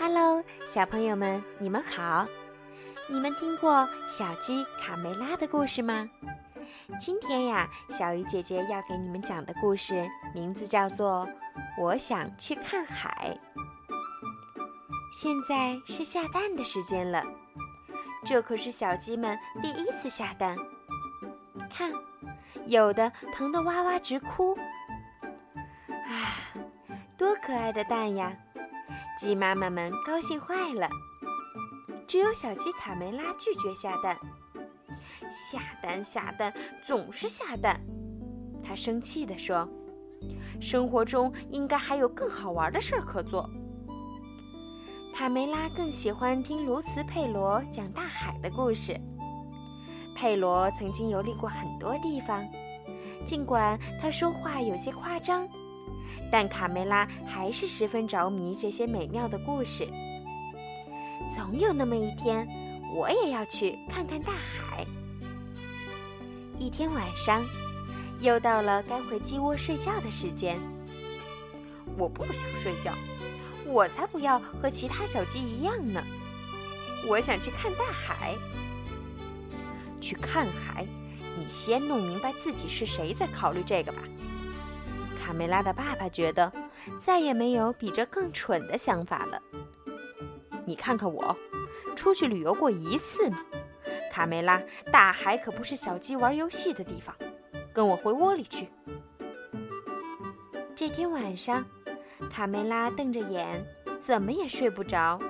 Hello，小朋友们，你们好！你们听过小鸡卡梅拉的故事吗？今天呀，小鱼姐姐要给你们讲的故事名字叫做《我想去看海》。现在是下蛋的时间了，这可是小鸡们第一次下蛋。看，有的疼得哇哇直哭。啊，多可爱的蛋呀！鸡妈妈们高兴坏了，只有小鸡卡梅拉拒绝下蛋。下蛋下蛋总是下蛋，他生气地说：“生活中应该还有更好玩的事儿可做。”卡梅拉更喜欢听卢茨佩罗讲大海的故事。佩罗曾经游历过很多地方，尽管他说话有些夸张。但卡梅拉还是十分着迷这些美妙的故事。总有那么一天，我也要去看看大海。一天晚上，又到了该回鸡窝睡觉的时间。我不想睡觉，我才不要和其他小鸡一样呢。我想去看大海。去看海，你先弄明白自己是谁，再考虑这个吧。卡梅拉的爸爸觉得再也没有比这更蠢的想法了。你看看我，出去旅游过一次吗？卡梅拉，大海可不是小鸡玩游戏的地方。跟我回窝里去。这天晚上，卡梅拉瞪着眼，怎么也睡不着。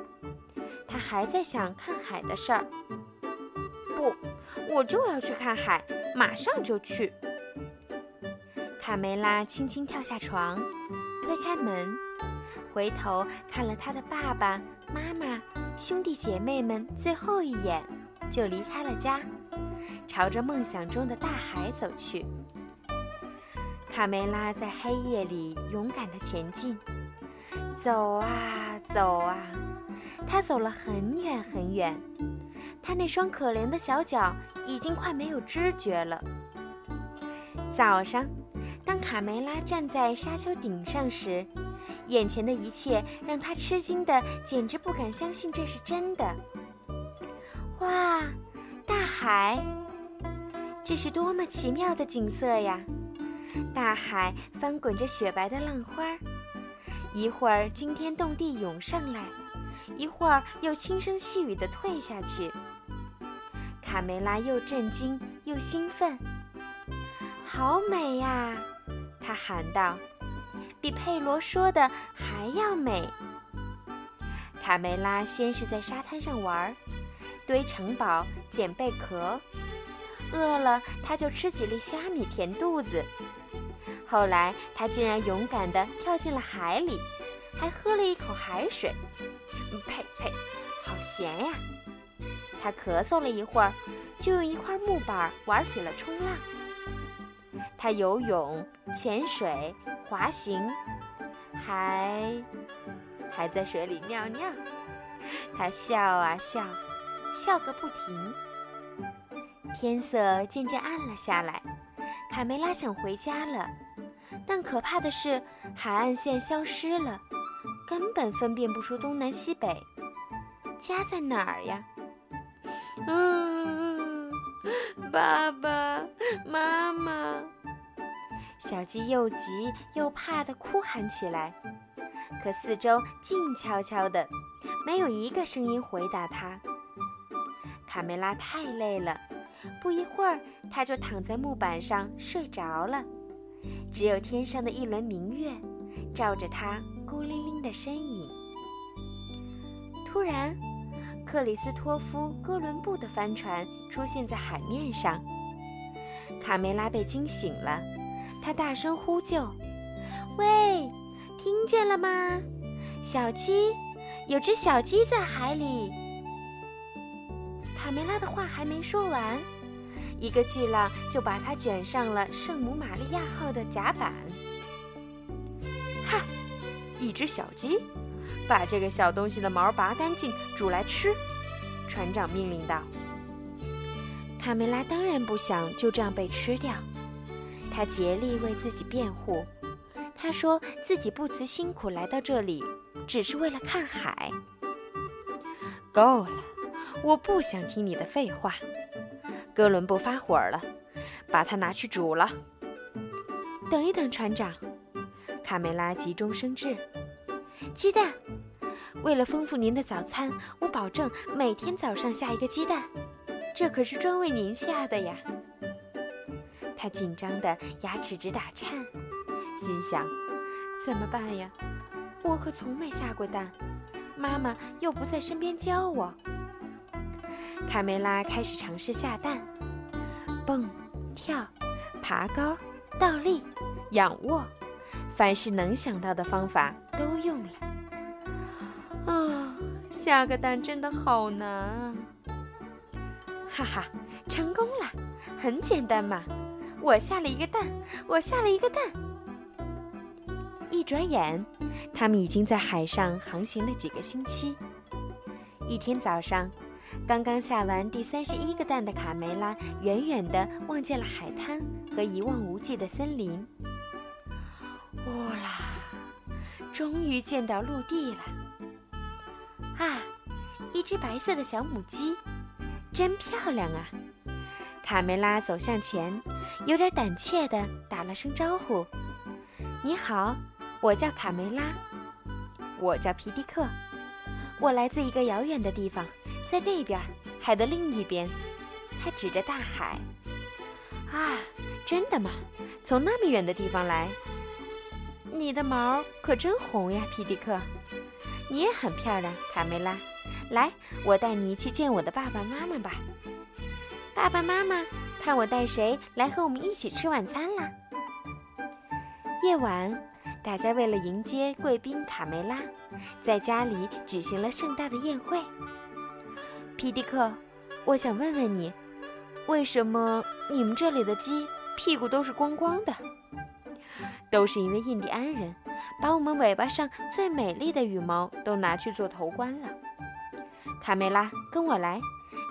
他还在想看海的事儿。不，我就要去看海，马上就去。卡梅拉轻轻跳下床，推开门，回头看了他的爸爸妈妈、兄弟姐妹们最后一眼，就离开了家，朝着梦想中的大海走去。卡梅拉在黑夜里勇敢地前进，走啊走啊，他走了很远很远，他那双可怜的小脚已经快没有知觉了。早上。当卡梅拉站在沙丘顶上时，眼前的一切让他吃惊的简直不敢相信这是真的。哇，大海！这是多么奇妙的景色呀！大海翻滚着雪白的浪花，一会儿惊天动地涌上来，一会儿又轻声细语地退下去。卡梅拉又震惊又兴奋，好美呀！他喊道：“比佩罗说的还要美。”卡梅拉先是在沙滩上玩，堆城堡、捡贝壳，饿了他就吃几粒虾米填肚子。后来他竟然勇敢地跳进了海里，还喝了一口海水。呸呸，好咸呀！他咳嗽了一会儿，就用一块木板玩起了冲浪。他游泳、潜水、滑行，还还在水里尿尿。他笑啊笑，笑个不停。天色渐渐暗了下来，卡梅拉想回家了，但可怕的是，海岸线消失了，根本分辨不出东南西北。家在哪儿呀？嗯，爸爸妈妈。小鸡又急又怕地哭喊起来，可四周静悄悄的，没有一个声音回答它。卡梅拉太累了，不一会儿，它就躺在木板上睡着了。只有天上的一轮明月，照着它孤零零的身影。突然，克里斯托夫·哥伦布的帆船出现在海面上，卡梅拉被惊醒了。他大声呼救：“喂，听见了吗？小鸡，有只小鸡在海里。”卡梅拉的话还没说完，一个巨浪就把它卷上了圣母玛利亚号的甲板。哈！一只小鸡，把这个小东西的毛拔干净，煮来吃。船长命令道。卡梅拉当然不想就这样被吃掉。他竭力为自己辩护，他说自己不辞辛苦来到这里，只是为了看海。够了，我不想听你的废话。哥伦布发火了，把它拿去煮了。等一等，船长，卡梅拉急中生智，鸡蛋。为了丰富您的早餐，我保证每天早上下一个鸡蛋，这可是专为您下的呀。他紧张的牙齿直打颤，心想：怎么办呀？我可从没下过蛋，妈妈又不在身边教我。卡梅拉开始尝试下蛋，蹦、跳、爬高、倒立、仰卧，凡是能想到的方法都用了。啊，下个蛋真的好难啊！哈哈，成功了，很简单嘛。我下了一个蛋，我下了一个蛋。一转眼，他们已经在海上航行了几个星期。一天早上，刚刚下完第三十一个蛋的卡梅拉，远远地望见了海滩和一望无际的森林。呜啦，终于见到陆地了！啊，一只白色的小母鸡，真漂亮啊！卡梅拉走向前，有点胆怯地打了声招呼：“你好，我叫卡梅拉。”“我叫皮迪克，我来自一个遥远的地方，在那边，海的另一边。”他指着大海。“啊，真的吗？从那么远的地方来？你的毛可真红呀，皮迪克。”你也很漂亮，卡梅拉。来，我带你去见我的爸爸妈妈吧。爸爸妈妈，看我带谁来和我们一起吃晚餐啦。夜晚，大家为了迎接贵宾卡梅拉，在家里举行了盛大的宴会。皮迪克，我想问问你，为什么你们这里的鸡屁股都是光光的？都是因为印第安人。把我们尾巴上最美丽的羽毛都拿去做头冠了。卡梅拉，跟我来，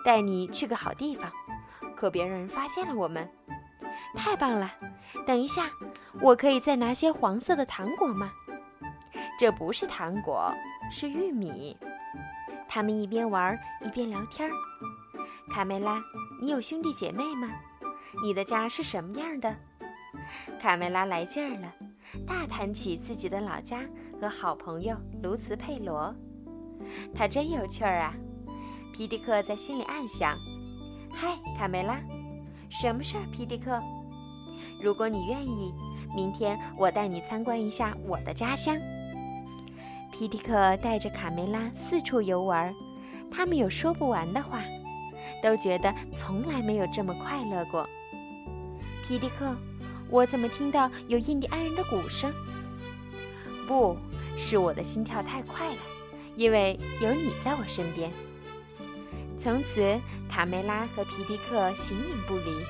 带你去个好地方，可别让人发现了我们。太棒了！等一下，我可以再拿些黄色的糖果吗？这不是糖果，是玉米。他们一边玩一边聊天。卡梅拉，你有兄弟姐妹吗？你的家是什么样的？卡梅拉来劲儿了。大谈起自己的老家和好朋友卢茨佩罗，他真有趣儿啊！皮迪克在心里暗想：“嗨，卡梅拉，什么事儿？皮迪克，如果你愿意，明天我带你参观一下我的家乡。”皮迪克带着卡梅拉四处游玩，他们有说不完的话，都觉得从来没有这么快乐过。皮迪克。我怎么听到有印第安人的鼓声？不是我的心跳太快了，因为有你在我身边。从此，卡梅拉和皮迪克形影不离。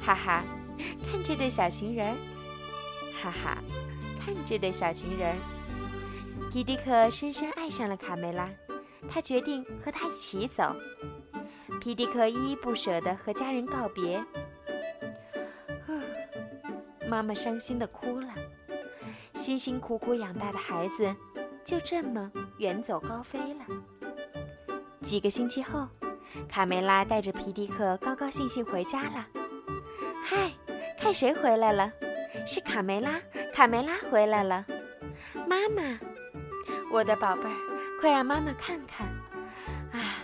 哈哈，看这对小情人儿！哈哈，看这对小情人儿！皮迪克深深爱上了卡梅拉，他决定和她一起走。皮迪克依依不舍地和家人告别。妈妈伤心地哭了，辛辛苦苦养大的孩子就这么远走高飞了。几个星期后，卡梅拉带着皮迪克高高兴兴回家了。嗨，看谁回来了？是卡梅拉，卡梅拉回来了。妈妈，我的宝贝儿，快让妈妈看看。啊，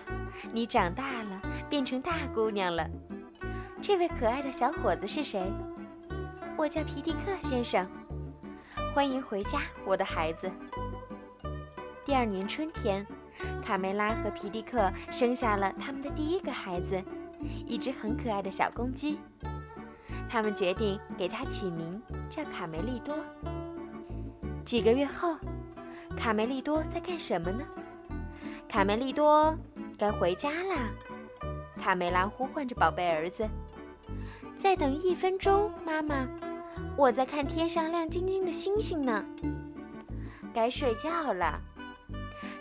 你长大了，变成大姑娘了。这位可爱的小伙子是谁？我叫皮迪克先生，欢迎回家，我的孩子。第二年春天，卡梅拉和皮迪克生下了他们的第一个孩子，一只很可爱的小公鸡。他们决定给它起名叫卡梅利多。几个月后，卡梅利多在干什么呢？卡梅利多该回家啦！卡梅拉呼唤着宝贝儿子：“再等一分钟，妈妈。”我在看天上亮晶晶的星星呢。该睡觉了，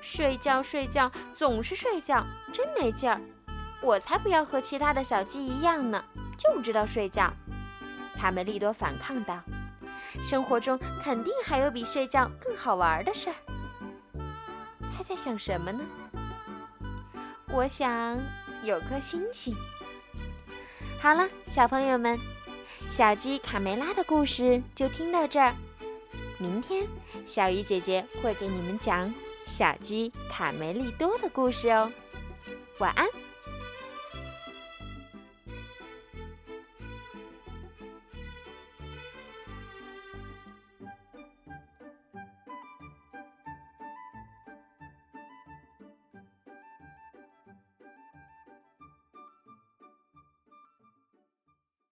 睡觉，睡觉，总是睡觉。真没劲儿，我才不要和其他的小鸡一样呢。就知道睡觉。卡梅利多反抗道：生活中肯定还有比睡觉更好玩的事儿。他在想什么呢？我想有颗星星。好了，小朋友们，小鸡卡梅拉的故事就听到这儿。明天小鱼姐姐会给你们讲。小鸡卡梅利多的故事哦。晚安。